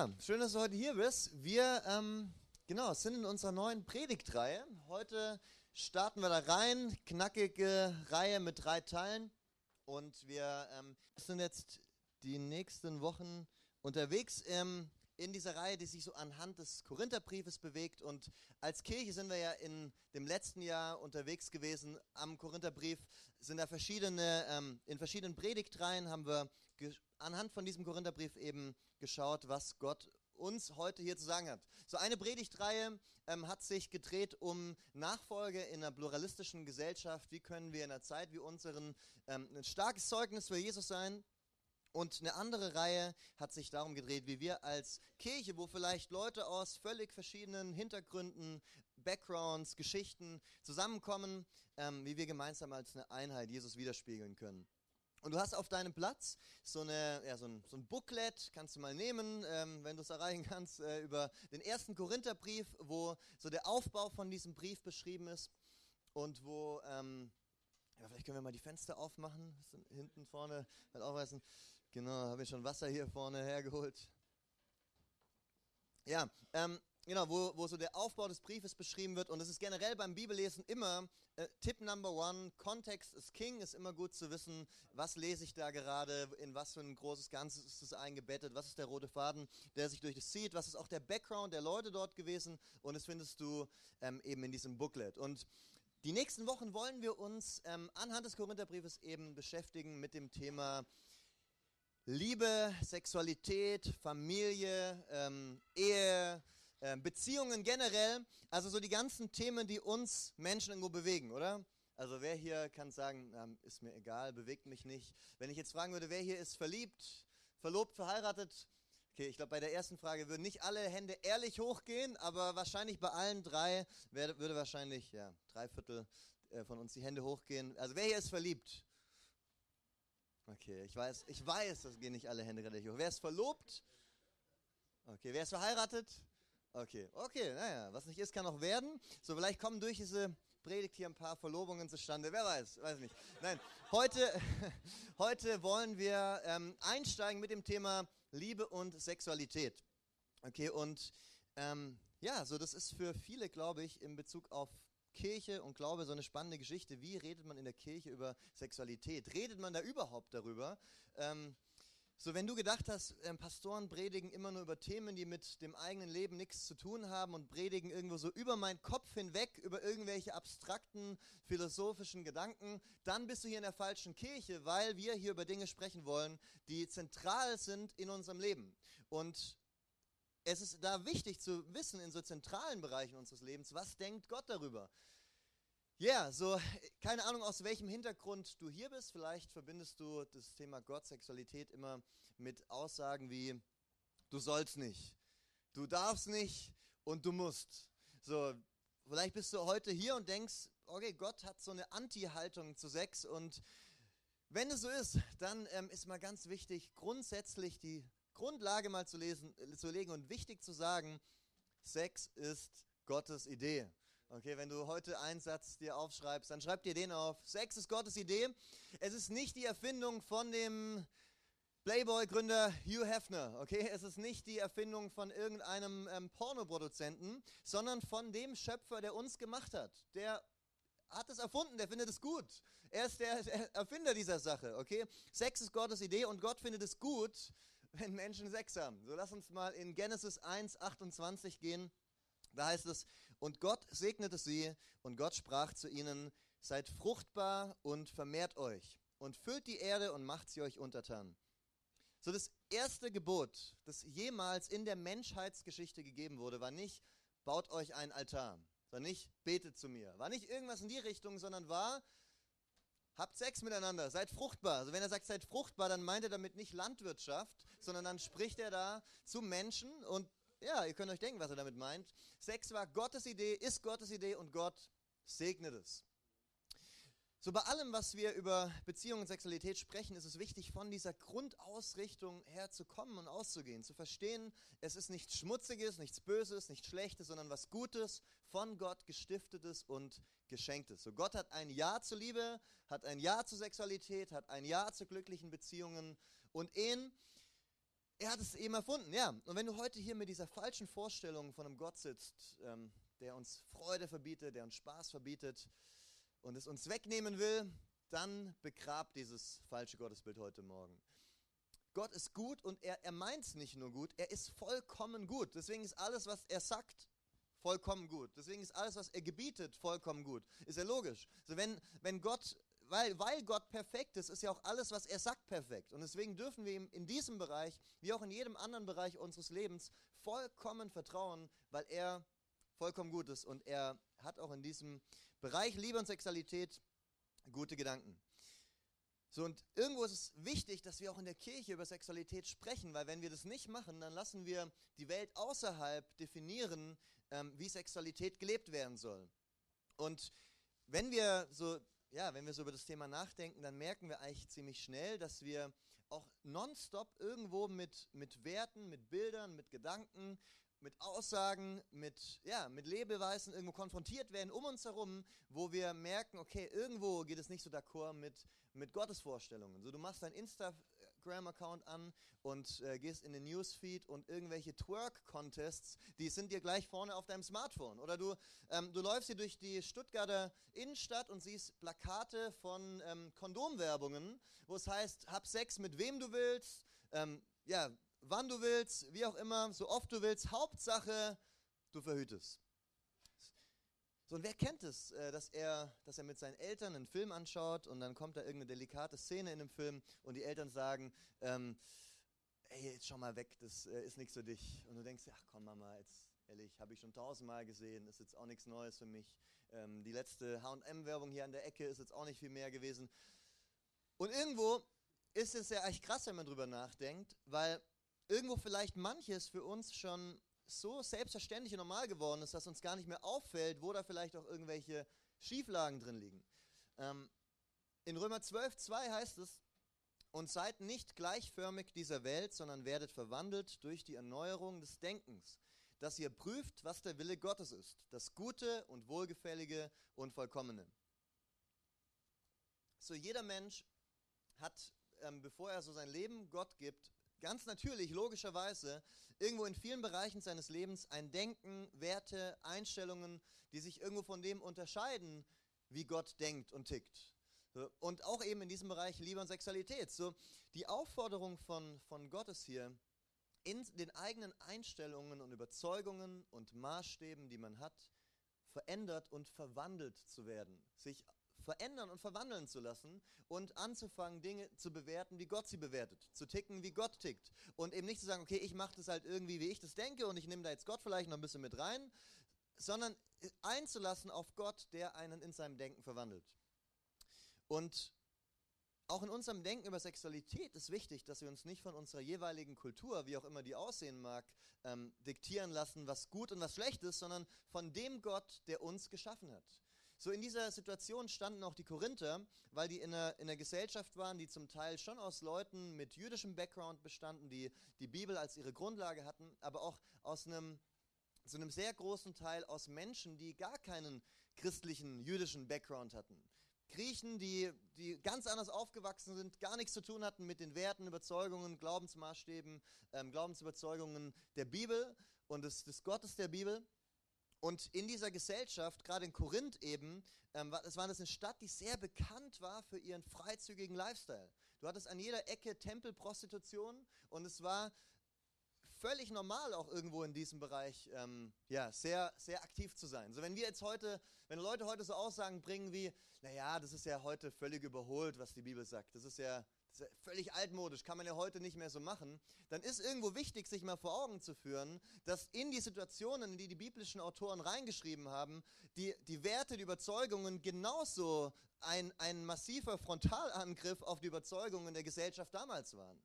Schön, dass du heute hier bist. Wir ähm, genau, sind in unserer neuen Predigtreihe. Heute starten wir da rein, knackige Reihe mit drei Teilen. Und wir ähm, sind jetzt die nächsten Wochen unterwegs ähm, in dieser Reihe, die sich so anhand des Korintherbriefes bewegt. Und als Kirche sind wir ja in dem letzten Jahr unterwegs gewesen am Korintherbrief. Sind da verschiedene, ähm, in verschiedenen Predigtreihen haben wir anhand von diesem Korintherbrief eben geschaut, was Gott uns heute hier zu sagen hat. So eine Predigtreihe ähm, hat sich gedreht um Nachfolge in einer pluralistischen Gesellschaft. Wie können wir in einer Zeit wie unseren ähm, ein starkes Zeugnis für Jesus sein? Und eine andere Reihe hat sich darum gedreht, wie wir als Kirche, wo vielleicht Leute aus völlig verschiedenen Hintergründen, Backgrounds, Geschichten zusammenkommen, ähm, wie wir gemeinsam als eine Einheit Jesus widerspiegeln können. Und du hast auf deinem Platz so, eine, ja, so, ein, so ein Booklet, kannst du mal nehmen, ähm, wenn du es erreichen kannst, äh, über den ersten Korintherbrief, wo so der Aufbau von diesem Brief beschrieben ist und wo, ähm, ja, vielleicht können wir mal die Fenster aufmachen, hinten vorne, mal aufreißen. Genau, habe ich schon Wasser hier vorne hergeholt. Ja, ähm, genau, wo, wo so der Aufbau des Briefes beschrieben wird. Und es ist generell beim Bibellesen immer äh, Tipp Number One, Kontext ist King, ist immer gut zu wissen, was lese ich da gerade, in was für ein großes Ganzes ist es eingebettet, was ist der rote Faden, der sich durch das zieht, was ist auch der Background der Leute dort gewesen. Und das findest du ähm, eben in diesem Booklet. Und die nächsten Wochen wollen wir uns ähm, anhand des Korintherbriefes eben beschäftigen mit dem Thema Liebe, Sexualität, Familie, ähm, Ehe, äh, Beziehungen generell. Also so die ganzen Themen, die uns Menschen irgendwo bewegen, oder? Also wer hier kann sagen, ähm, ist mir egal, bewegt mich nicht. Wenn ich jetzt fragen würde, wer hier ist verliebt, verlobt, verheiratet? Okay, ich glaube, bei der ersten Frage würden nicht alle Hände ehrlich hochgehen, aber wahrscheinlich bei allen drei würde wahrscheinlich ja, drei Viertel äh, von uns die Hände hochgehen. Also wer hier ist verliebt? Okay, ich weiß, ich weiß, das gehen nicht alle Hände relativ hoch. Wer ist verlobt? Okay, wer ist verheiratet? Okay, okay, naja, was nicht ist, kann auch werden. So, vielleicht kommen durch diese Predigt hier ein paar Verlobungen zustande. Wer weiß, weiß nicht. Nein, heute, heute wollen wir ähm, einsteigen mit dem Thema Liebe und Sexualität. Okay, und ähm, ja, so das ist für viele, glaube ich, in Bezug auf Kirche und Glaube so eine spannende Geschichte. Wie redet man in der Kirche über Sexualität? Redet man da überhaupt darüber? Ähm, so, wenn du gedacht hast, ähm, Pastoren predigen immer nur über Themen, die mit dem eigenen Leben nichts zu tun haben und predigen irgendwo so über meinen Kopf hinweg, über irgendwelche abstrakten philosophischen Gedanken, dann bist du hier in der falschen Kirche, weil wir hier über Dinge sprechen wollen, die zentral sind in unserem Leben. Und es ist da wichtig zu wissen in so zentralen Bereichen unseres Lebens, was denkt Gott darüber? Ja, yeah, so keine Ahnung, aus welchem Hintergrund du hier bist. Vielleicht verbindest du das Thema Gott, Sexualität immer mit Aussagen wie, du sollst nicht, du darfst nicht und du musst. So, vielleicht bist du heute hier und denkst, okay, Gott hat so eine Anti-Haltung zu Sex und wenn es so ist, dann ähm, ist mal ganz wichtig, grundsätzlich die Grundlage mal zu, lesen, äh, zu legen und wichtig zu sagen, Sex ist Gottes Idee. Okay, wenn du heute einen Satz dir aufschreibst, dann schreib dir den auf. Sex ist Gottes Idee. Es ist nicht die Erfindung von dem Playboy-Gründer Hugh Hefner, okay? Es ist nicht die Erfindung von irgendeinem ähm, Pornoproduzenten, sondern von dem Schöpfer, der uns gemacht hat. Der hat es erfunden, der findet es gut. Er ist der, der Erfinder dieser Sache, okay? Sex ist Gottes Idee und Gott findet es gut, wenn Menschen Sex haben. So lass uns mal in Genesis 1, 28 gehen. Da heißt es, und Gott segnete sie und Gott sprach zu ihnen, seid fruchtbar und vermehrt euch und füllt die Erde und macht sie euch untertan. So das erste Gebot, das jemals in der Menschheitsgeschichte gegeben wurde, war nicht, baut euch einen Altar, war nicht, betet zu mir, war nicht irgendwas in die Richtung, sondern war, Habt Sex miteinander, seid fruchtbar. Also wenn er sagt, seid fruchtbar, dann meint er damit nicht Landwirtschaft, sondern dann spricht er da zu Menschen und ja, ihr könnt euch denken, was er damit meint. Sex war Gottes Idee, ist Gottes Idee und Gott segnet es. So bei allem, was wir über Beziehung und Sexualität sprechen, ist es wichtig, von dieser Grundausrichtung her zu kommen und auszugehen, zu verstehen, es ist nichts Schmutziges, nichts Böses, nichts Schlechtes, sondern was Gutes, von Gott gestiftetes und geschenktes. So Gott hat ein Ja zur Liebe, hat ein Ja zur Sexualität, hat ein Ja zu glücklichen Beziehungen und Ehen. Er hat es eben erfunden, ja. Und wenn du heute hier mit dieser falschen Vorstellung von einem Gott sitzt, ähm, der uns Freude verbietet, der uns Spaß verbietet und es uns wegnehmen will, dann begrab dieses falsche Gottesbild heute Morgen. Gott ist gut und er, er meint es nicht nur gut, er ist vollkommen gut. Deswegen ist alles, was er sagt, vollkommen gut. Deswegen ist alles, was er gebietet, vollkommen gut. Ist ja logisch. Also wenn, wenn Gott, weil, weil Gott perfekt ist, ist ja auch alles, was er sagt, perfekt. Und deswegen dürfen wir ihm in diesem Bereich, wie auch in jedem anderen Bereich unseres Lebens, vollkommen vertrauen, weil er vollkommen gut ist. Und er hat auch in diesem Bereich Liebe und Sexualität gute Gedanken. So, und irgendwo ist es wichtig, dass wir auch in der Kirche über Sexualität sprechen, weil wenn wir das nicht machen, dann lassen wir die Welt außerhalb definieren, ähm, wie Sexualität gelebt werden soll. Und wenn wir so, ja, wenn wir so über das Thema nachdenken, dann merken wir eigentlich ziemlich schnell, dass wir auch nonstop irgendwo mit, mit Werten, mit Bildern, mit Gedanken, mit Aussagen, mit, ja, mit Lebeweißen irgendwo konfrontiert werden um uns herum, wo wir merken, okay, irgendwo geht es nicht so d'accord mit, mit Gottes Vorstellungen. So, du machst dein Instagram-Account an und äh, gehst in den Newsfeed und irgendwelche Twerk-Contests, die sind dir gleich vorne auf deinem Smartphone. Oder du, ähm, du läufst hier durch die Stuttgarter Innenstadt und siehst Plakate von ähm, Kondomwerbungen, wo es heißt, hab Sex mit wem du willst, ähm, ja, wann du willst, wie auch immer, so oft du willst. Hauptsache, du verhütest. So, und wer kennt es, äh, dass er, dass er mit seinen Eltern einen Film anschaut und dann kommt da irgendeine delikate Szene in dem Film und die Eltern sagen, ähm, ey, jetzt schau mal weg, das äh, ist nichts für dich. Und du denkst, ach komm Mama, jetzt ehrlich, habe ich schon tausendmal gesehen, ist jetzt auch nichts Neues für mich. Ähm, die letzte H&M-Werbung hier an der Ecke ist jetzt auch nicht viel mehr gewesen. Und irgendwo ist es ja echt krass, wenn man drüber nachdenkt, weil irgendwo vielleicht manches für uns schon so selbstverständlich und normal geworden ist, dass uns gar nicht mehr auffällt, wo da vielleicht auch irgendwelche Schieflagen drin liegen. Ähm, in Römer 12, 2 heißt es, und seid nicht gleichförmig dieser Welt, sondern werdet verwandelt durch die Erneuerung des Denkens, dass ihr prüft, was der Wille Gottes ist, das Gute und Wohlgefällige und Vollkommene. So jeder Mensch hat, ähm, bevor er so sein Leben Gott gibt, ganz natürlich, logischerweise, irgendwo in vielen Bereichen seines Lebens ein Denken, Werte, Einstellungen, die sich irgendwo von dem unterscheiden, wie Gott denkt und tickt. Und auch eben in diesem Bereich Liebe und Sexualität. So, die Aufforderung von, von Gott ist hier, in den eigenen Einstellungen und Überzeugungen und Maßstäben, die man hat, verändert und verwandelt zu werden, sich verändern und verwandeln zu lassen und anzufangen, Dinge zu bewerten, wie Gott sie bewertet, zu ticken, wie Gott tickt. Und eben nicht zu sagen, okay, ich mache das halt irgendwie, wie ich das denke und ich nehme da jetzt Gott vielleicht noch ein bisschen mit rein, sondern einzulassen auf Gott, der einen in seinem Denken verwandelt. Und auch in unserem Denken über Sexualität ist wichtig, dass wir uns nicht von unserer jeweiligen Kultur, wie auch immer die aussehen mag, ähm, diktieren lassen, was gut und was schlecht ist, sondern von dem Gott, der uns geschaffen hat. So in dieser Situation standen auch die Korinther, weil die in einer, in einer Gesellschaft waren, die zum Teil schon aus Leuten mit jüdischem Background bestanden, die die Bibel als ihre Grundlage hatten, aber auch aus einem, so einem sehr großen Teil aus Menschen, die gar keinen christlichen, jüdischen Background hatten. Griechen, die, die ganz anders aufgewachsen sind, gar nichts zu tun hatten mit den Werten, Überzeugungen, Glaubensmaßstäben, ähm, Glaubensüberzeugungen der Bibel und des, des Gottes der Bibel. Und in dieser Gesellschaft, gerade in Korinth eben, ähm, es war das eine Stadt, die sehr bekannt war für ihren freizügigen Lifestyle. Du hattest an jeder Ecke Tempelprostitution und es war völlig normal auch irgendwo in diesem Bereich ähm, ja, sehr, sehr aktiv zu sein. So wenn wir jetzt heute, wenn Leute heute so Aussagen bringen wie, naja, das ist ja heute völlig überholt, was die Bibel sagt. Das ist ja ist völlig altmodisch, kann man ja heute nicht mehr so machen, dann ist irgendwo wichtig, sich mal vor Augen zu führen, dass in die Situationen, in die die biblischen Autoren reingeschrieben haben, die, die Werte, die Überzeugungen genauso ein, ein massiver Frontalangriff auf die Überzeugungen der Gesellschaft damals waren.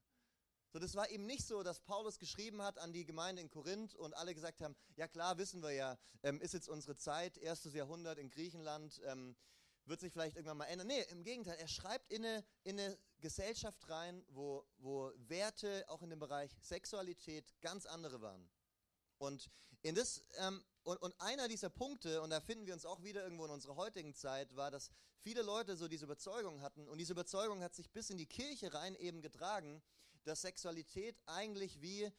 So, das war eben nicht so, dass Paulus geschrieben hat an die Gemeinde in Korinth und alle gesagt haben, ja klar, wissen wir ja, ähm, ist jetzt unsere Zeit, erstes Jahrhundert in Griechenland, ähm, wird sich vielleicht irgendwann mal ändern. Nee, im Gegenteil, er schreibt in eine, in eine Gesellschaft rein, wo, wo Werte auch in dem Bereich Sexualität ganz andere waren. Und, in das, ähm, und, und einer dieser Punkte, und da finden wir uns auch wieder irgendwo in unserer heutigen Zeit, war, dass viele Leute so diese Überzeugung hatten, und diese Überzeugung hat sich bis in die Kirche rein eben getragen, dass Sexualität eigentlich wie,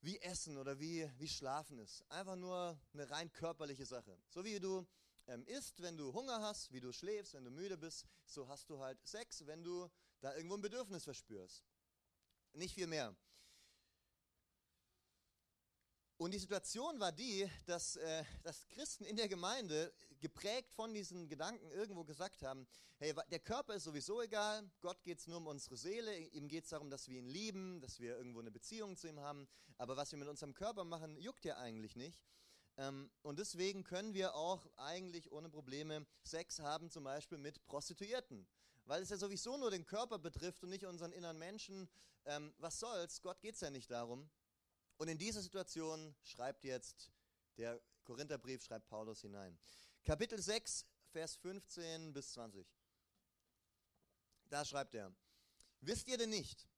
wie Essen oder wie, wie Schlafen ist. Einfach nur eine rein körperliche Sache. So wie du ähm, isst, wenn du Hunger hast, wie du schläfst, wenn du müde bist, so hast du halt Sex, wenn du da irgendwo ein Bedürfnis verspürst. Nicht viel mehr. Und die Situation war die, dass, äh, dass Christen in der Gemeinde, geprägt von diesen Gedanken, irgendwo gesagt haben, hey, der Körper ist sowieso egal, Gott geht es nur um unsere Seele, ihm geht es darum, dass wir ihn lieben, dass wir irgendwo eine Beziehung zu ihm haben, aber was wir mit unserem Körper machen, juckt ja eigentlich nicht. Ähm, und deswegen können wir auch eigentlich ohne Probleme Sex haben, zum Beispiel mit Prostituierten. Weil es ja sowieso nur den Körper betrifft und nicht unseren inneren Menschen. Ähm, was soll's? Gott geht es ja nicht darum. Und in diese Situation schreibt jetzt der Korintherbrief, schreibt Paulus hinein. Kapitel 6, Vers 15 bis 20. Da schreibt er, wisst ihr denn nicht,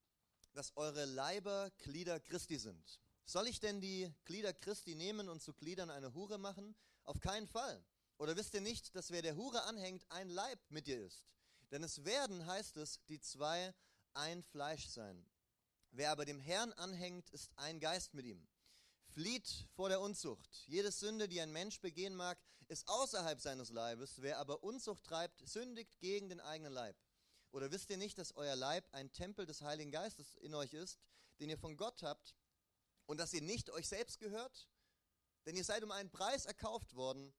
dass eure Leiber Glieder Christi sind? Soll ich denn die Glieder Christi nehmen und zu Gliedern eine Hure machen? Auf keinen Fall. Oder wisst ihr nicht, dass wer der Hure anhängt, ein Leib mit dir ist? Denn es werden, heißt es, die zwei ein Fleisch sein. Wer aber dem Herrn anhängt, ist ein Geist mit ihm. Flieht vor der Unzucht. Jede Sünde, die ein Mensch begehen mag, ist außerhalb seines Leibes. Wer aber Unzucht treibt, sündigt gegen den eigenen Leib. Oder wisst ihr nicht, dass euer Leib ein Tempel des Heiligen Geistes in euch ist, den ihr von Gott habt und dass ihr nicht euch selbst gehört? Denn ihr seid um einen Preis erkauft worden.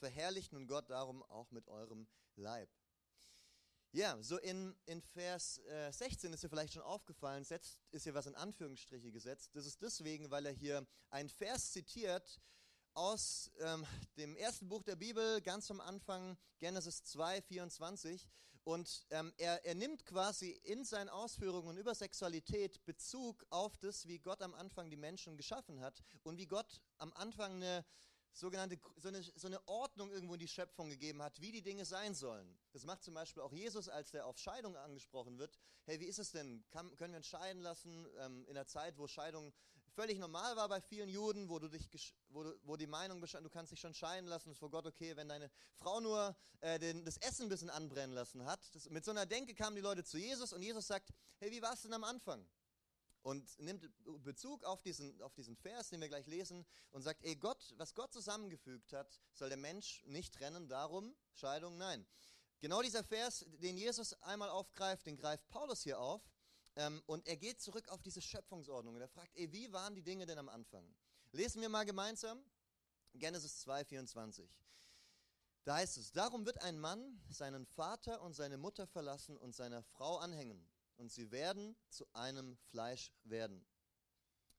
Verherrlicht nun Gott darum auch mit eurem Leib. Ja, so in, in Vers äh, 16 ist dir vielleicht schon aufgefallen, setzt, ist hier was in Anführungsstriche gesetzt. Das ist deswegen, weil er hier einen Vers zitiert aus ähm, dem ersten Buch der Bibel, ganz am Anfang, Genesis 2, 24. Und ähm, er, er nimmt quasi in seinen Ausführungen über Sexualität Bezug auf das, wie Gott am Anfang die Menschen geschaffen hat und wie Gott am Anfang eine sogenannte, so eine, so eine Ordnung irgendwo in die Schöpfung gegeben hat, wie die Dinge sein sollen. Das macht zum Beispiel auch Jesus, als der auf Scheidung angesprochen wird. Hey, wie ist es denn? Kann, können wir uns scheiden lassen ähm, in der Zeit, wo Scheidung völlig normal war bei vielen Juden, wo, du dich, wo, du, wo die Meinung bestand, du kannst dich schon scheiden lassen, ist vor Gott okay, wenn deine Frau nur äh, den, das Essen ein bisschen anbrennen lassen hat. Das, mit so einer Denke kamen die Leute zu Jesus und Jesus sagt, hey, wie war es denn am Anfang? und nimmt Bezug auf diesen, auf diesen Vers, den wir gleich lesen, und sagt, ey Gott, was Gott zusammengefügt hat, soll der Mensch nicht trennen, darum Scheidung, nein. Genau dieser Vers, den Jesus einmal aufgreift, den greift Paulus hier auf, und er geht zurück auf diese Schöpfungsordnung und er fragt, ey, wie waren die Dinge denn am Anfang? Lesen wir mal gemeinsam Genesis 2, 24. Da heißt es, darum wird ein Mann seinen Vater und seine Mutter verlassen und seiner Frau anhängen und sie werden zu einem Fleisch werden.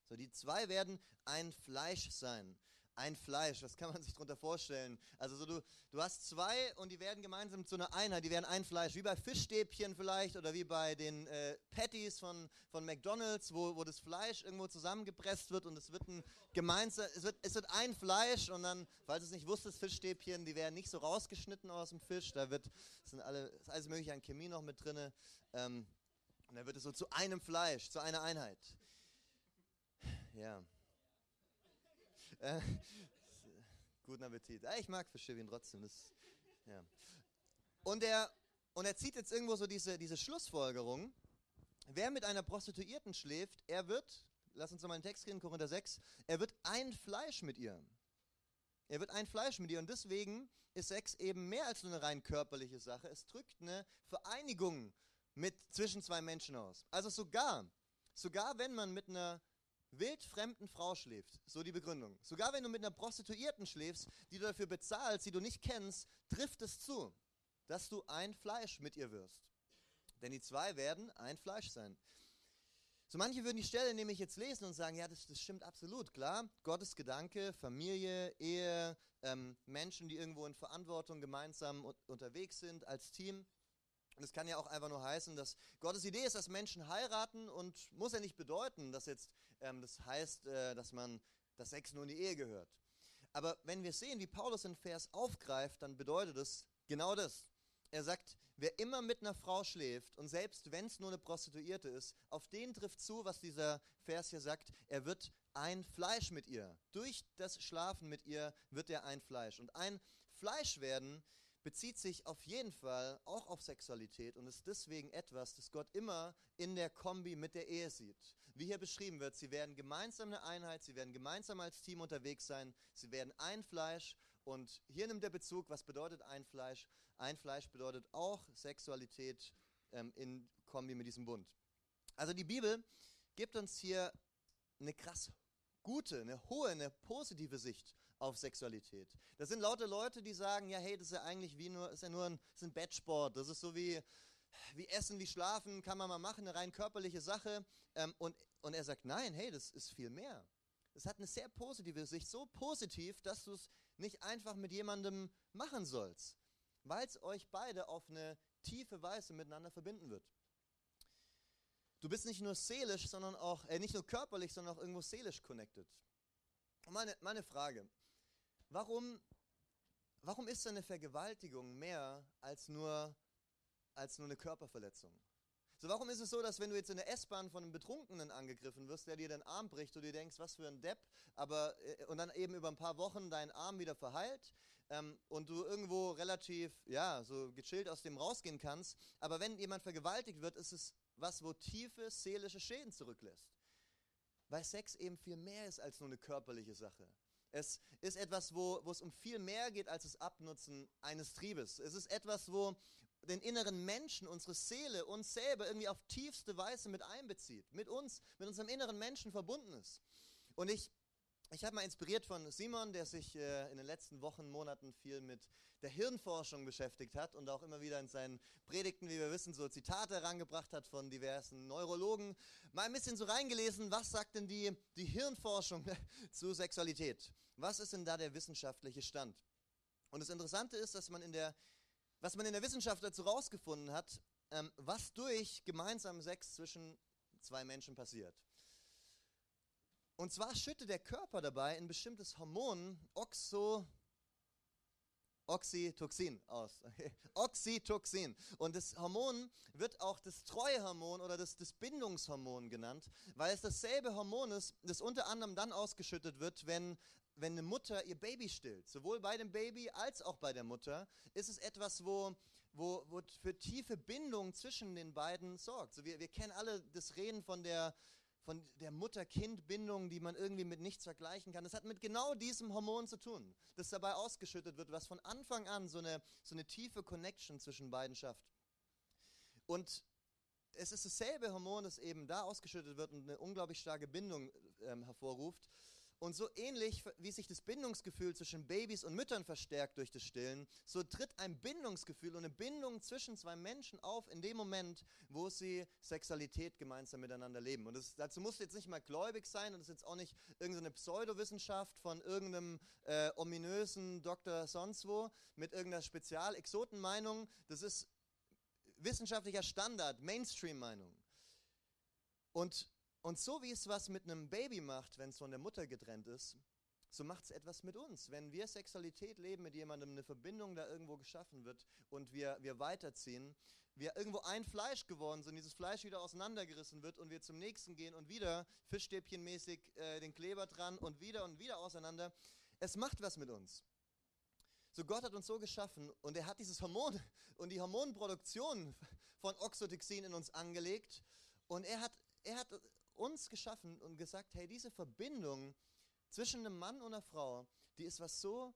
So, die zwei werden ein Fleisch sein. Ein Fleisch, was kann man sich darunter vorstellen? Also so du, du hast zwei und die werden gemeinsam zu einer Einheit, die werden ein Fleisch, wie bei Fischstäbchen vielleicht oder wie bei den äh, Patties von, von McDonalds, wo, wo das Fleisch irgendwo zusammengepresst wird und es wird ein gemeinsam, es wird, es wird ein Fleisch und dann, falls du es nicht wusstest, Fischstäbchen, die werden nicht so rausgeschnitten aus dem Fisch, da wird, sind alle, ist alles mögliche an Chemie noch mit drin. Ähm, und dann wird es so zu einem Fleisch, zu einer Einheit. Ja. Äh, guten Appetit. ich mag Fischstäbchen trotzdem. Das, ja. und, er, und er zieht jetzt irgendwo so diese, diese Schlussfolgerung. Wer mit einer Prostituierten schläft, er wird, lass uns mal einen Text reden, Korinther 6, er wird ein Fleisch mit ihr. Er wird ein Fleisch mit ihr und deswegen ist Sex eben mehr als nur eine rein körperliche Sache. Es drückt eine Vereinigung mit zwischen zwei Menschen aus. Also sogar, sogar wenn man mit einer wildfremden Frau schläft, so die Begründung. Sogar wenn du mit einer Prostituierten schläfst, die du dafür bezahlst, die du nicht kennst, trifft es zu, dass du ein Fleisch mit ihr wirst. Denn die zwei werden ein Fleisch sein. So manche würden die Stelle nämlich jetzt lesen und sagen, ja, das, das stimmt absolut, klar. Gottes Gedanke, Familie, Ehe, ähm, Menschen, die irgendwo in Verantwortung gemeinsam unterwegs sind als Team. Und es kann ja auch einfach nur heißen, dass Gottes Idee ist, dass Menschen heiraten und muss ja nicht bedeuten, dass jetzt ähm, das heißt, äh, dass man das Sex nur in die Ehe gehört. Aber wenn wir sehen, wie Paulus den Vers aufgreift, dann bedeutet es genau das. Er sagt, wer immer mit einer Frau schläft und selbst wenn es nur eine Prostituierte ist, auf den trifft zu, was dieser Vers hier sagt, er wird ein Fleisch mit ihr. Durch das Schlafen mit ihr wird er ein Fleisch. Und ein Fleisch werden bezieht sich auf jeden Fall auch auf Sexualität und ist deswegen etwas, das Gott immer in der Kombi mit der Ehe sieht. Wie hier beschrieben wird, sie werden gemeinsam eine Einheit, sie werden gemeinsam als Team unterwegs sein, sie werden ein Fleisch und hier nimmt der Bezug, was bedeutet ein Fleisch? Ein Fleisch bedeutet auch Sexualität ähm, in Kombi mit diesem Bund. Also die Bibel gibt uns hier eine krass gute, eine hohe, eine positive Sicht auf Sexualität. Das sind lauter Leute, die sagen, ja, hey, das ist ja eigentlich wie nur, ist ja nur ein, ist ein Bettsport, das ist so wie, wie Essen, wie Schlafen, kann man mal machen, eine rein körperliche Sache. Ähm, und, und er sagt, nein, hey, das ist viel mehr. Es hat eine sehr positive Sicht, so positiv, dass du es nicht einfach mit jemandem machen sollst, weil es euch beide auf eine tiefe Weise miteinander verbinden wird. Du bist nicht nur seelisch, sondern auch, äh, nicht nur körperlich, sondern auch irgendwo seelisch connected. meine, meine Frage, warum, warum ist eine Vergewaltigung mehr als nur, als nur eine Körperverletzung? So, warum ist es so, dass wenn du jetzt in der S-Bahn von einem Betrunkenen angegriffen wirst, der dir den Arm bricht, du dir denkst, was für ein Depp, aber äh, und dann eben über ein paar Wochen dein Arm wieder verheilt ähm, und du irgendwo relativ, ja, so gechillt aus dem rausgehen kannst, aber wenn jemand vergewaltigt wird, ist es was, wo tiefe seelische Schäden zurücklässt. Weil Sex eben viel mehr ist als nur eine körperliche Sache. Es ist etwas, wo, wo es um viel mehr geht als das Abnutzen eines Triebes. Es ist etwas, wo, den inneren Menschen, unsere Seele, uns selber irgendwie auf tiefste Weise mit einbezieht, mit uns, mit unserem inneren Menschen verbunden ist. Und ich, ich habe mal inspiriert von Simon, der sich äh, in den letzten Wochen, Monaten viel mit der Hirnforschung beschäftigt hat und auch immer wieder in seinen Predigten, wie wir wissen, so Zitate herangebracht hat von diversen Neurologen. Mal ein bisschen so reingelesen, was sagt denn die, die Hirnforschung zu Sexualität? Was ist denn da der wissenschaftliche Stand? Und das Interessante ist, dass man in der was man in der Wissenschaft dazu rausgefunden hat, ähm, was durch gemeinsamen Sex zwischen zwei Menschen passiert. Und zwar schüttet der Körper dabei ein bestimmtes Hormon, Oxo, Oxytocin aus. Oxytocin. Und das Hormon wird auch das Treuehormon oder das, das Bindungshormon genannt, weil es dasselbe Hormon ist, das unter anderem dann ausgeschüttet wird, wenn wenn eine Mutter ihr Baby stillt, sowohl bei dem Baby als auch bei der Mutter, ist es etwas, wo, wo, wo für tiefe Bindung zwischen den beiden sorgt. So wir, wir kennen alle das Reden von der, von der Mutter-Kind-Bindung, die man irgendwie mit nichts vergleichen kann. Das hat mit genau diesem Hormon zu tun, das dabei ausgeschüttet wird, was von Anfang an so eine, so eine tiefe Connection zwischen beiden schafft. Und es ist dasselbe Hormon, das eben da ausgeschüttet wird und eine unglaublich starke Bindung ähm, hervorruft. Und so ähnlich wie sich das Bindungsgefühl zwischen Babys und Müttern verstärkt durch das Stillen, so tritt ein Bindungsgefühl und eine Bindung zwischen zwei Menschen auf in dem Moment, wo sie Sexualität gemeinsam miteinander leben. Und das, dazu muss jetzt nicht mal gläubig sein und das ist jetzt auch nicht irgendeine Pseudowissenschaft von irgendeinem äh, ominösen Doktor sonst wo mit irgendeiner Spezial-Exotenmeinung. Das ist wissenschaftlicher Standard, Mainstream-Meinung. Und und so wie es was mit einem Baby macht, wenn es von der Mutter getrennt ist, so macht es etwas mit uns. Wenn wir Sexualität leben mit jemandem, eine Verbindung da irgendwo geschaffen wird und wir, wir weiterziehen, wir irgendwo ein Fleisch geworden sind, dieses Fleisch wieder auseinandergerissen wird und wir zum nächsten gehen und wieder Fischstäbchenmäßig äh, den Kleber dran und wieder und wieder auseinander. Es macht was mit uns. So Gott hat uns so geschaffen und er hat dieses Hormon und die Hormonproduktion von Oxytocin in uns angelegt und er hat, er hat uns geschaffen und gesagt, hey, diese Verbindung zwischen einem Mann und einer Frau, die ist was so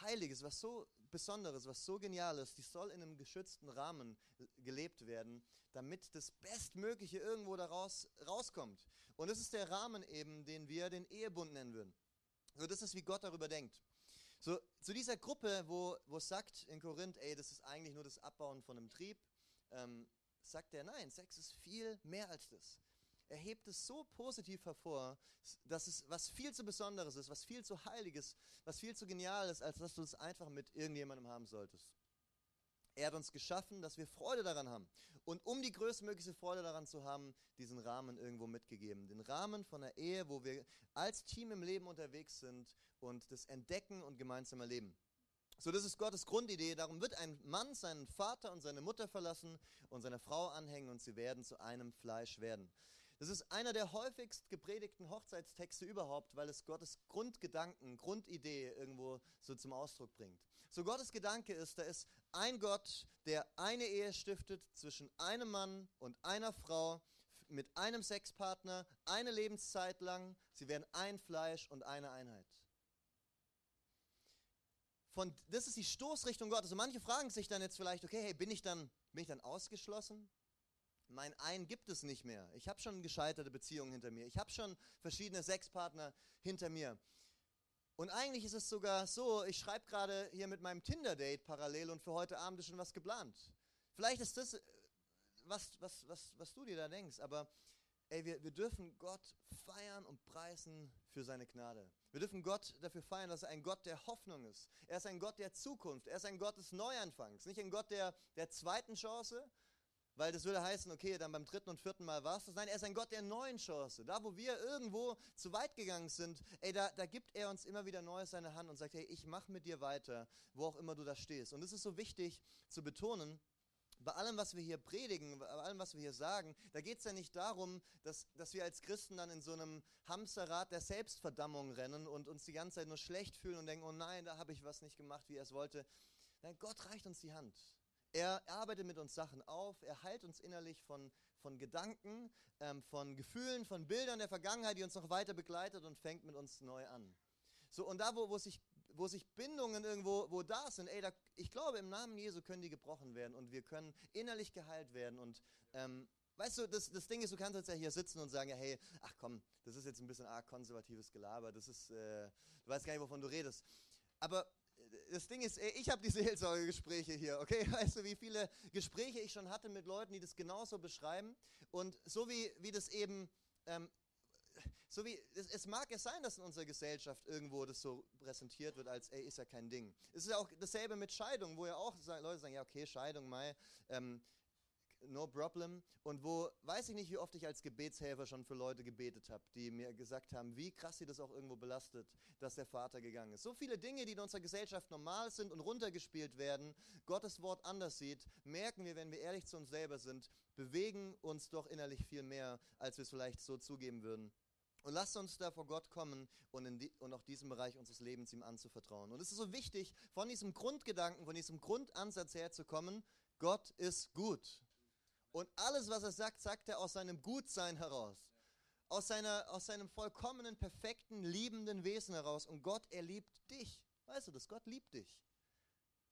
Heiliges, was so Besonderes, was so Geniales, die soll in einem geschützten Rahmen gelebt werden, damit das Bestmögliche irgendwo daraus rauskommt. Und das ist der Rahmen eben, den wir den Ehebund nennen würden. So, das ist, wie Gott darüber denkt. So, zu dieser Gruppe, wo, wo sagt in Korinth, ey, das ist eigentlich nur das Abbauen von einem Trieb, ähm, sagt er, nein, Sex ist viel mehr als das er hebt es so positiv hervor, dass es was viel zu Besonderes ist, was viel zu Heiliges, was viel zu Geniales, als dass du es einfach mit irgendjemandem haben solltest. Er hat uns geschaffen, dass wir Freude daran haben. Und um die größtmögliche Freude daran zu haben, diesen Rahmen irgendwo mitgegeben. Den Rahmen von einer Ehe, wo wir als Team im Leben unterwegs sind und das entdecken und gemeinsam erleben. So, das ist Gottes Grundidee. Darum wird ein Mann seinen Vater und seine Mutter verlassen und seine Frau anhängen und sie werden zu einem Fleisch werden. Das ist einer der häufigst gepredigten Hochzeitstexte überhaupt, weil es Gottes Grundgedanken, Grundidee irgendwo so zum Ausdruck bringt. So Gottes Gedanke ist, da ist ein Gott, der eine Ehe stiftet zwischen einem Mann und einer Frau mit einem Sexpartner, eine Lebenszeit lang. Sie werden ein Fleisch und eine Einheit. Von, das ist die Stoßrichtung Gottes. Und manche fragen sich dann jetzt vielleicht, okay, hey, bin ich dann, bin ich dann ausgeschlossen? Mein Ein gibt es nicht mehr. Ich habe schon gescheiterte Beziehungen hinter mir. Ich habe schon verschiedene Sexpartner hinter mir. Und eigentlich ist es sogar so, ich schreibe gerade hier mit meinem Tinder-Date parallel und für heute Abend ist schon was geplant. Vielleicht ist das, äh, was, was, was, was du dir da denkst, aber ey, wir, wir dürfen Gott feiern und preisen für seine Gnade. Wir dürfen Gott dafür feiern, dass er ein Gott der Hoffnung ist. Er ist ein Gott der Zukunft. Er ist ein Gott des Neuanfangs. Nicht ein Gott der, der zweiten Chance, weil das würde heißen, okay, dann beim dritten und vierten Mal war es das. Nein, er ist ein Gott der neuen Chance. Da, wo wir irgendwo zu weit gegangen sind, ey, da, da gibt er uns immer wieder Neues seine Hand und sagt, hey, ich mache mit dir weiter, wo auch immer du da stehst. Und es ist so wichtig zu betonen, bei allem, was wir hier predigen, bei allem, was wir hier sagen, da geht es ja nicht darum, dass, dass wir als Christen dann in so einem Hamsterrad der Selbstverdammung rennen und uns die ganze Zeit nur schlecht fühlen und denken, oh nein, da habe ich was nicht gemacht, wie er es wollte. Nein, Gott reicht uns die Hand. Er arbeitet mit uns Sachen auf, er heilt uns innerlich von, von Gedanken, ähm, von Gefühlen, von Bildern der Vergangenheit, die uns noch weiter begleitet und fängt mit uns neu an. So, und da, wo, wo, sich, wo sich Bindungen irgendwo wo da sind, ey, da, ich glaube, im Namen Jesu können die gebrochen werden und wir können innerlich geheilt werden. Und ähm, weißt du, das, das Ding ist, du kannst jetzt ja hier sitzen und sagen, hey, ach komm, das ist jetzt ein bisschen arg konservatives Gelaber, das ist, äh, du weißt gar nicht, wovon du redest. Aber das Ding ist, ich habe die Seelsorgegespräche hier, okay? Weißt du, wie viele Gespräche ich schon hatte mit Leuten, die das genauso beschreiben? Und so wie, wie das eben, ähm, so wie, es, es, mag es sein, dass in unserer Gesellschaft irgendwo das so präsentiert wird, als, ey, ist ja kein Ding. Es ist ja auch dasselbe mit Scheidung, wo ja auch Leute sagen, ja, okay, Scheidung, Mai, ähm, no problem. Und wo, weiß ich nicht, wie oft ich als Gebetshelfer schon für Leute gebetet habe, die mir gesagt haben, wie krass sie das auch irgendwo belastet, dass der Vater gegangen ist. So viele Dinge, die in unserer Gesellschaft normal sind und runtergespielt werden, Gottes Wort anders sieht, merken wir, wenn wir ehrlich zu uns selber sind, bewegen uns doch innerlich viel mehr, als wir es vielleicht so zugeben würden. Und lasst uns da vor Gott kommen und, die, und auch diesen Bereich unseres Lebens ihm anzuvertrauen. Und es ist so wichtig, von diesem Grundgedanken, von diesem Grundansatz herzukommen, Gott ist gut. Und alles, was er sagt, sagt er aus seinem Gutsein heraus. Aus, seiner, aus seinem vollkommenen, perfekten, liebenden Wesen heraus. Und Gott, er liebt dich. Weißt du das? Gott liebt dich.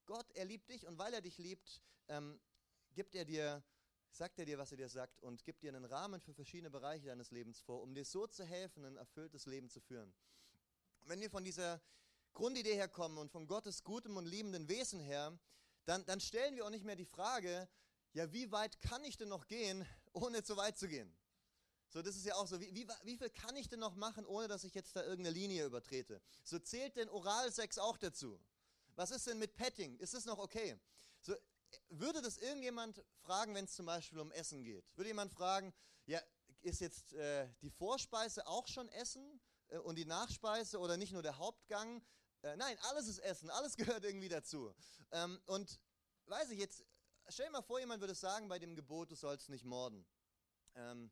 Gott, er liebt dich. Und weil er dich liebt, ähm, gibt er dir, sagt er dir, was er dir sagt und gibt dir einen Rahmen für verschiedene Bereiche deines Lebens vor, um dir so zu helfen, ein erfülltes Leben zu führen. wenn wir von dieser Grundidee herkommen und von Gottes gutem und liebenden Wesen her, dann, dann stellen wir auch nicht mehr die Frage, ja, wie weit kann ich denn noch gehen, ohne zu weit zu gehen? So, das ist ja auch so, wie, wie, wie viel kann ich denn noch machen, ohne dass ich jetzt da irgendeine Linie übertrete? So zählt denn Oralsex auch dazu? Was ist denn mit Petting? Ist das noch okay? So, würde das irgendjemand fragen, wenn es zum Beispiel um Essen geht? Würde jemand fragen, ja, ist jetzt äh, die Vorspeise auch schon Essen äh, und die Nachspeise oder nicht nur der Hauptgang? Äh, nein, alles ist Essen, alles gehört irgendwie dazu. Ähm, und weiß ich jetzt, stell dir mal vor, jemand würde sagen bei dem Gebot, du sollst nicht morden. Ähm,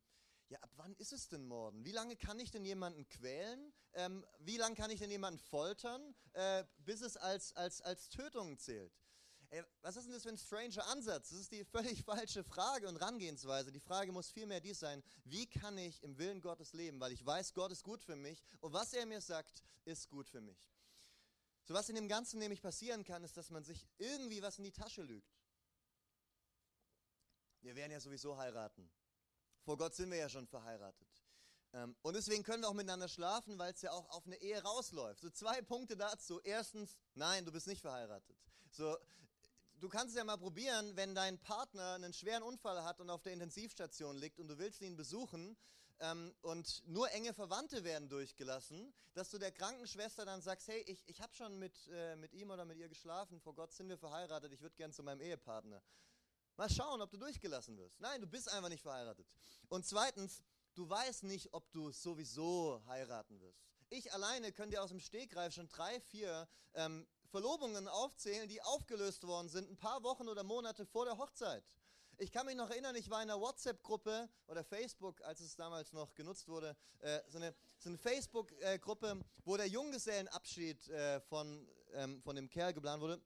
ja, ab wann ist es denn Morden? Wie lange kann ich denn jemanden quälen? Ähm, wie lange kann ich denn jemanden foltern, äh, bis es als, als, als Tötung zählt? Ey, was ist denn das für ein stranger Ansatz? Das ist die völlig falsche Frage und Rangehensweise. Die Frage muss vielmehr dies sein, wie kann ich im Willen Gottes leben? Weil ich weiß, Gott ist gut für mich und was er mir sagt, ist gut für mich. So was in dem Ganzen nämlich passieren kann, ist, dass man sich irgendwie was in die Tasche lügt. Wir werden ja sowieso heiraten. Vor Gott sind wir ja schon verheiratet. Ähm, und deswegen können wir auch miteinander schlafen, weil es ja auch auf eine Ehe rausläuft. So zwei Punkte dazu. Erstens, nein, du bist nicht verheiratet. So, du kannst es ja mal probieren, wenn dein Partner einen schweren Unfall hat und auf der Intensivstation liegt und du willst ihn besuchen ähm, und nur enge Verwandte werden durchgelassen, dass du der Krankenschwester dann sagst, hey, ich, ich habe schon mit, äh, mit ihm oder mit ihr geschlafen, vor Gott sind wir verheiratet, ich würde gern zu meinem Ehepartner. Mal schauen, ob du durchgelassen wirst. Nein, du bist einfach nicht verheiratet. Und zweitens, du weißt nicht, ob du sowieso heiraten wirst. Ich alleine könnte dir aus dem Stegreif schon drei, vier ähm, Verlobungen aufzählen, die aufgelöst worden sind, ein paar Wochen oder Monate vor der Hochzeit. Ich kann mich noch erinnern, ich war in einer WhatsApp-Gruppe oder Facebook, als es damals noch genutzt wurde, äh, so eine, so eine Facebook-Gruppe, wo der Junggesellenabschied äh, von, ähm, von dem Kerl geplant wurde.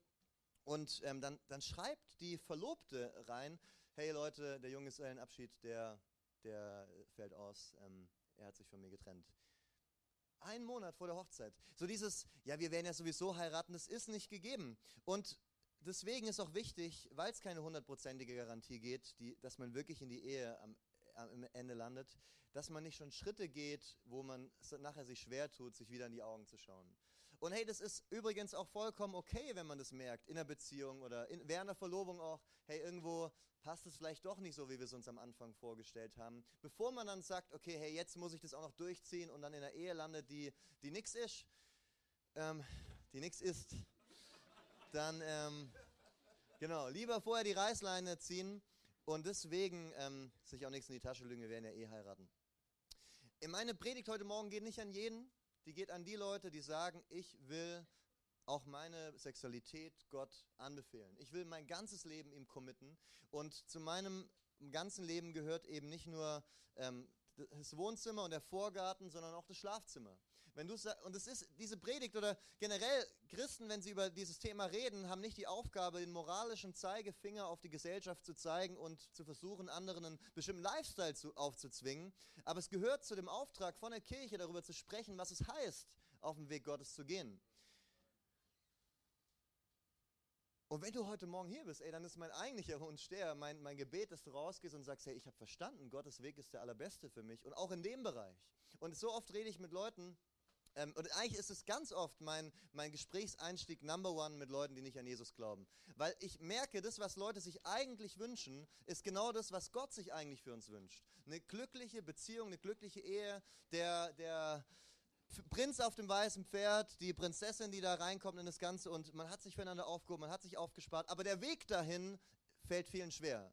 Und ähm, dann, dann schreibt die Verlobte rein, hey Leute, der Junggesellenabschied, der, der fällt aus, ähm, er hat sich von mir getrennt. Ein Monat vor der Hochzeit. So dieses, ja, wir werden ja sowieso heiraten, das ist nicht gegeben. Und deswegen ist auch wichtig, weil es keine hundertprozentige Garantie geht, die, dass man wirklich in die Ehe am, am Ende landet, dass man nicht schon Schritte geht, wo man nachher sich schwer tut, sich wieder in die Augen zu schauen. Und hey, das ist übrigens auch vollkommen okay, wenn man das merkt, in der Beziehung oder in, während der Verlobung auch, hey, irgendwo passt es vielleicht doch nicht so, wie wir es uns am Anfang vorgestellt haben. Bevor man dann sagt, okay, hey, jetzt muss ich das auch noch durchziehen und dann in einer Ehe landet, die, die nix ist, ähm, die nix ist, dann, ähm, genau, lieber vorher die Reißleine ziehen und deswegen ähm, sich auch nichts in die Tasche lügen, wir werden ja eh heiraten. Meine Predigt heute Morgen geht nicht an jeden, die geht an die Leute, die sagen, ich will auch meine Sexualität Gott anbefehlen. Ich will mein ganzes Leben ihm committen. Und zu meinem ganzen Leben gehört eben nicht nur ähm, das Wohnzimmer und der Vorgarten, sondern auch das Schlafzimmer. Wenn du und es ist diese Predigt oder generell Christen, wenn sie über dieses Thema reden, haben nicht die Aufgabe, den moralischen Zeigefinger auf die Gesellschaft zu zeigen und zu versuchen, anderen einen bestimmten Lifestyle zu, aufzuzwingen. Aber es gehört zu dem Auftrag von der Kirche, darüber zu sprechen, was es heißt, auf dem Weg Gottes zu gehen. Und wenn du heute Morgen hier bist, ey, dann ist mein eigentlicher Wunsch der, mein, mein Gebet, dass du rausgehst und sagst, hey, ich habe verstanden, Gottes Weg ist der allerbeste für mich und auch in dem Bereich. Und so oft rede ich mit Leuten, ähm, und eigentlich ist es ganz oft mein, mein Gesprächseinstieg Number One mit Leuten, die nicht an Jesus glauben. Weil ich merke, das, was Leute sich eigentlich wünschen, ist genau das, was Gott sich eigentlich für uns wünscht. Eine glückliche Beziehung, eine glückliche Ehe, der, der, Prinz auf dem weißen Pferd, die Prinzessin, die da reinkommt in das Ganze und man hat sich füreinander aufgehoben, man hat sich aufgespart, aber der Weg dahin fällt vielen schwer.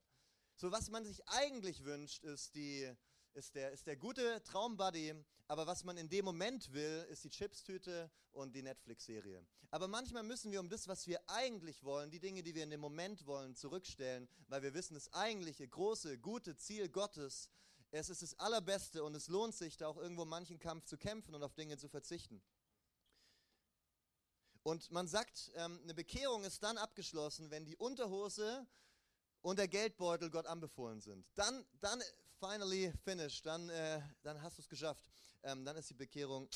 So was man sich eigentlich wünscht, ist, die, ist, der, ist der gute Traumbuddy, aber was man in dem Moment will, ist die Chipstüte und die Netflix-Serie. Aber manchmal müssen wir um das, was wir eigentlich wollen, die Dinge, die wir in dem Moment wollen, zurückstellen, weil wir wissen, das eigentliche, große, gute Ziel Gottes es ist das Allerbeste und es lohnt sich, da auch irgendwo manchen Kampf zu kämpfen und auf Dinge zu verzichten. Und man sagt, ähm, eine Bekehrung ist dann abgeschlossen, wenn die Unterhose und der Geldbeutel Gott anbefohlen sind. Dann, dann finally finished, dann, äh, dann hast du es geschafft. Ähm, dann ist die Bekehrung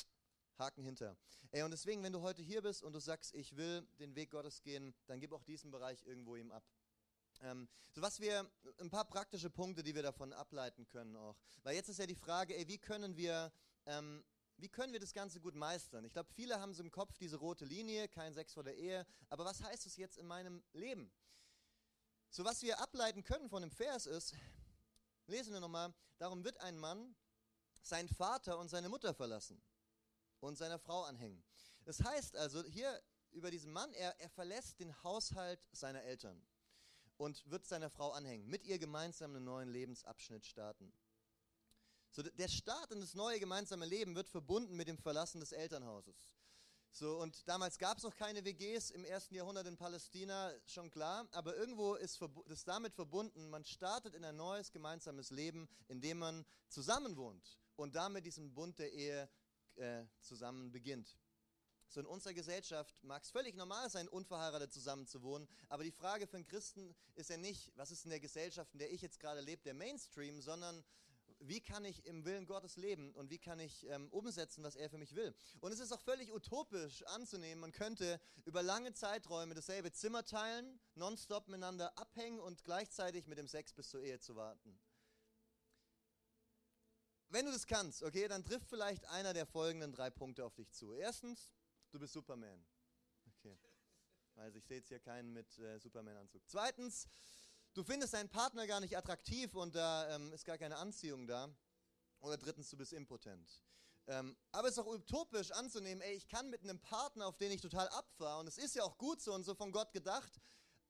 Haken hinter. Ey, und deswegen, wenn du heute hier bist und du sagst, ich will den Weg Gottes gehen, dann gib auch diesen Bereich irgendwo ihm ab. Ähm, so was wir, ein paar praktische Punkte, die wir davon ableiten können auch. Weil jetzt ist ja die Frage, ey, wie können wir, ähm, wie können wir das Ganze gut meistern? Ich glaube, viele haben so im Kopf diese rote Linie, kein Sex vor der Ehe, aber was heißt das jetzt in meinem Leben? So was wir ableiten können von dem Vers ist, lesen wir nochmal, darum wird ein Mann seinen Vater und seine Mutter verlassen und seiner Frau anhängen. Das heißt also, hier über diesen Mann, er, er verlässt den Haushalt seiner Eltern und wird seiner Frau anhängen, mit ihr gemeinsam einen neuen Lebensabschnitt starten. So, der Start in das neue gemeinsame Leben wird verbunden mit dem Verlassen des Elternhauses. So, und damals gab es noch keine WGs im ersten Jahrhundert in Palästina, schon klar, aber irgendwo ist das damit verbunden, man startet in ein neues gemeinsames Leben, in dem man zusammen wohnt und damit diesen Bund der Ehe äh, zusammen beginnt. So in unserer Gesellschaft mag es völlig normal sein, unverheiratet zusammenzuwohnen, aber die Frage für einen Christen ist ja nicht, was ist in der Gesellschaft, in der ich jetzt gerade lebe, der Mainstream, sondern wie kann ich im Willen Gottes leben und wie kann ich ähm, umsetzen, was er für mich will. Und es ist auch völlig utopisch anzunehmen, man könnte über lange Zeiträume dasselbe Zimmer teilen, nonstop miteinander abhängen und gleichzeitig mit dem Sex bis zur Ehe zu warten. Wenn du das kannst, okay, dann trifft vielleicht einer der folgenden drei Punkte auf dich zu. Erstens, Du bist Superman. Okay. Also ich sehe jetzt hier keinen mit äh, Superman-Anzug. Zweitens, du findest deinen Partner gar nicht attraktiv und da ähm, ist gar keine Anziehung da. Oder drittens, du bist impotent. Ähm, aber es ist auch utopisch anzunehmen, ey, ich kann mit einem Partner, auf den ich total abfahre, und es ist ja auch gut so und so von Gott gedacht,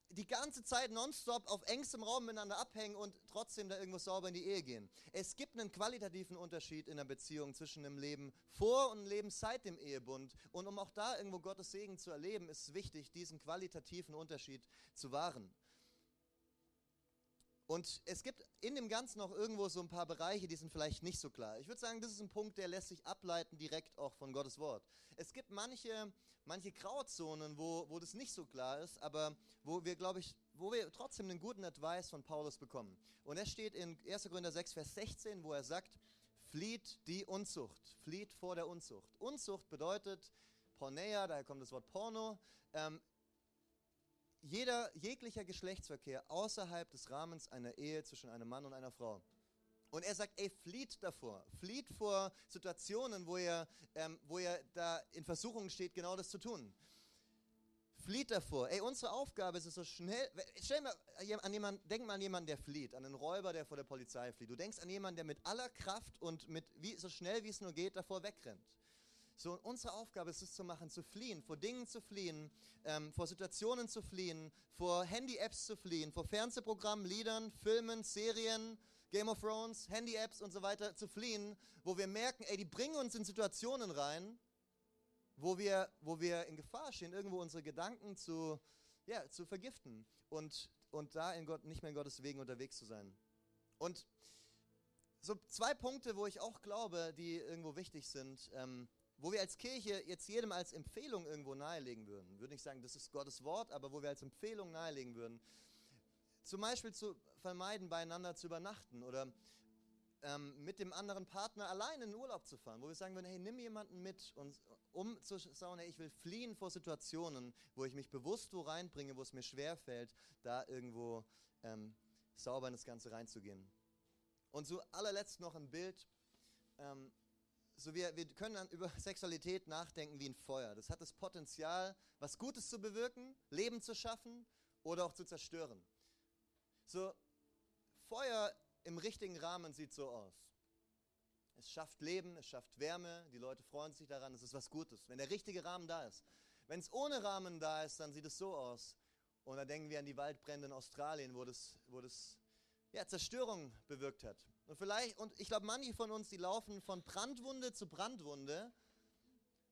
die ganze Zeit nonstop auf engstem Raum miteinander abhängen und trotzdem da irgendwo sauber in die Ehe gehen. Es gibt einen qualitativen Unterschied in der Beziehung zwischen dem Leben vor und dem Leben seit dem Ehebund. Und um auch da irgendwo Gottes Segen zu erleben, ist es wichtig, diesen qualitativen Unterschied zu wahren. Und es gibt in dem Ganzen noch irgendwo so ein paar Bereiche, die sind vielleicht nicht so klar. Ich würde sagen, das ist ein Punkt, der lässt sich ableiten direkt auch von Gottes Wort. Es gibt manche, manche Grauzonen, wo, wo das nicht so klar ist, aber wo wir, glaube ich, wo wir trotzdem einen guten Advice von Paulus bekommen. Und er steht in 1. Korinther 6, Vers 16, wo er sagt, flieht die Unzucht, flieht vor der Unzucht. Unzucht bedeutet Porneia, daher kommt das Wort Porno, ähm, jeder, jeglicher Geschlechtsverkehr außerhalb des Rahmens einer Ehe zwischen einem Mann und einer Frau. Und er sagt, ey, flieht davor. Flieht vor Situationen, wo ihr, ähm, wo ihr da in Versuchung steht, genau das zu tun. Flieht davor. Ey, unsere Aufgabe ist es so schnell. Stell mal an jemanden, denk mal an jemanden, der flieht, an einen Räuber, der vor der Polizei flieht. Du denkst an jemanden, der mit aller Kraft und mit wie, so schnell wie es nur geht davor wegrennt. So, unsere Aufgabe ist es zu machen, zu fliehen, vor Dingen zu fliehen, ähm, vor Situationen zu fliehen, vor Handy-Apps zu fliehen, vor Fernsehprogrammen, Liedern, Filmen, Serien, Game of Thrones, Handy-Apps und so weiter zu fliehen, wo wir merken, ey, die bringen uns in Situationen rein, wo wir, wo wir in Gefahr stehen, irgendwo unsere Gedanken zu, ja, zu vergiften und, und da in Gott, nicht mehr in Gottes Wegen unterwegs zu sein. Und so zwei Punkte, wo ich auch glaube, die irgendwo wichtig sind. Ähm, wo wir als Kirche jetzt jedem als Empfehlung irgendwo nahelegen würden, würde nicht sagen, das ist Gottes Wort, aber wo wir als Empfehlung nahelegen würden, zum Beispiel zu vermeiden, beieinander zu übernachten oder ähm, mit dem anderen Partner allein in den Urlaub zu fahren, wo wir sagen würden, hey, nimm jemanden mit, und, um zu sagen, hey, ich will fliehen vor Situationen, wo ich mich bewusst wo reinbringe, wo es mir schwer fällt, da irgendwo ähm, sauber in das Ganze reinzugehen. Und zu allerletzt noch ein Bild, ähm, so wir, wir können über Sexualität nachdenken wie ein Feuer. Das hat das Potenzial, was Gutes zu bewirken, Leben zu schaffen oder auch zu zerstören. So, Feuer im richtigen Rahmen sieht so aus. Es schafft Leben, es schafft Wärme, die Leute freuen sich daran, es ist was Gutes, wenn der richtige Rahmen da ist. Wenn es ohne Rahmen da ist, dann sieht es so aus. Und dann denken wir an die Waldbrände in Australien, wo das, wo das ja, Zerstörung bewirkt hat. Und vielleicht, und ich glaube, manche von uns, die laufen von Brandwunde zu Brandwunde.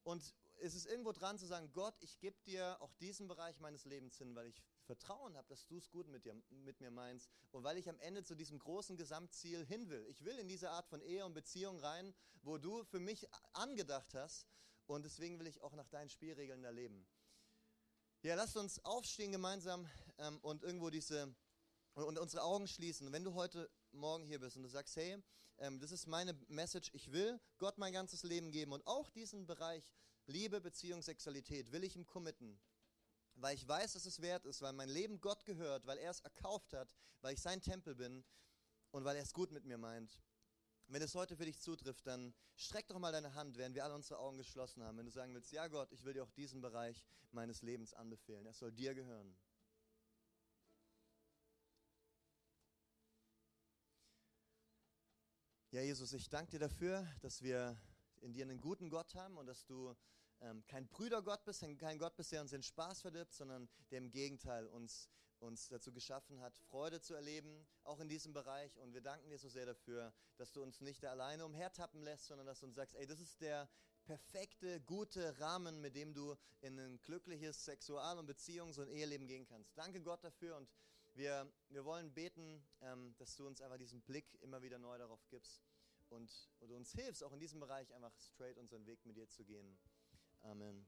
Und es ist irgendwo dran zu sagen, Gott, ich gebe dir auch diesen Bereich meines Lebens hin, weil ich Vertrauen habe, dass du es gut mit, dir, mit mir meinst und weil ich am Ende zu diesem großen Gesamtziel hin will. Ich will in diese Art von Ehe und Beziehung rein, wo du für mich angedacht hast und deswegen will ich auch nach deinen Spielregeln da leben. Ja, lasst uns aufstehen gemeinsam ähm, und irgendwo diese und unsere Augen schließen. Wenn du heute Morgen hier bist und du sagst, hey, ähm, das ist meine Message, ich will Gott mein ganzes Leben geben und auch diesen Bereich Liebe, Beziehung, Sexualität will ich ihm committen, weil ich weiß, dass es wert ist, weil mein Leben Gott gehört, weil er es erkauft hat, weil ich sein Tempel bin und weil er es gut mit mir meint. Wenn es heute für dich zutrifft, dann streck doch mal deine Hand, während wir alle unsere Augen geschlossen haben. Wenn du sagen willst, ja Gott, ich will dir auch diesen Bereich meines Lebens anbefehlen. Er soll dir gehören. Ja, Jesus, ich danke dir dafür, dass wir in dir einen guten Gott haben und dass du ähm, kein Brüdergott bist, kein Gott bist, der uns den Spaß verdirbt, sondern der im Gegenteil uns, uns dazu geschaffen hat, Freude zu erleben, auch in diesem Bereich. Und wir danken dir so sehr dafür, dass du uns nicht alleine umhertappen lässt, sondern dass du uns sagst, ey, das ist der perfekte, gute Rahmen, mit dem du in ein glückliches Sexual- und Beziehungs- und Eheleben gehen kannst. Danke Gott dafür und wir, wir wollen beten, ähm, dass du uns einfach diesen Blick immer wieder neu darauf gibst und, und uns hilfst, auch in diesem Bereich einfach straight unseren Weg mit dir zu gehen. Amen.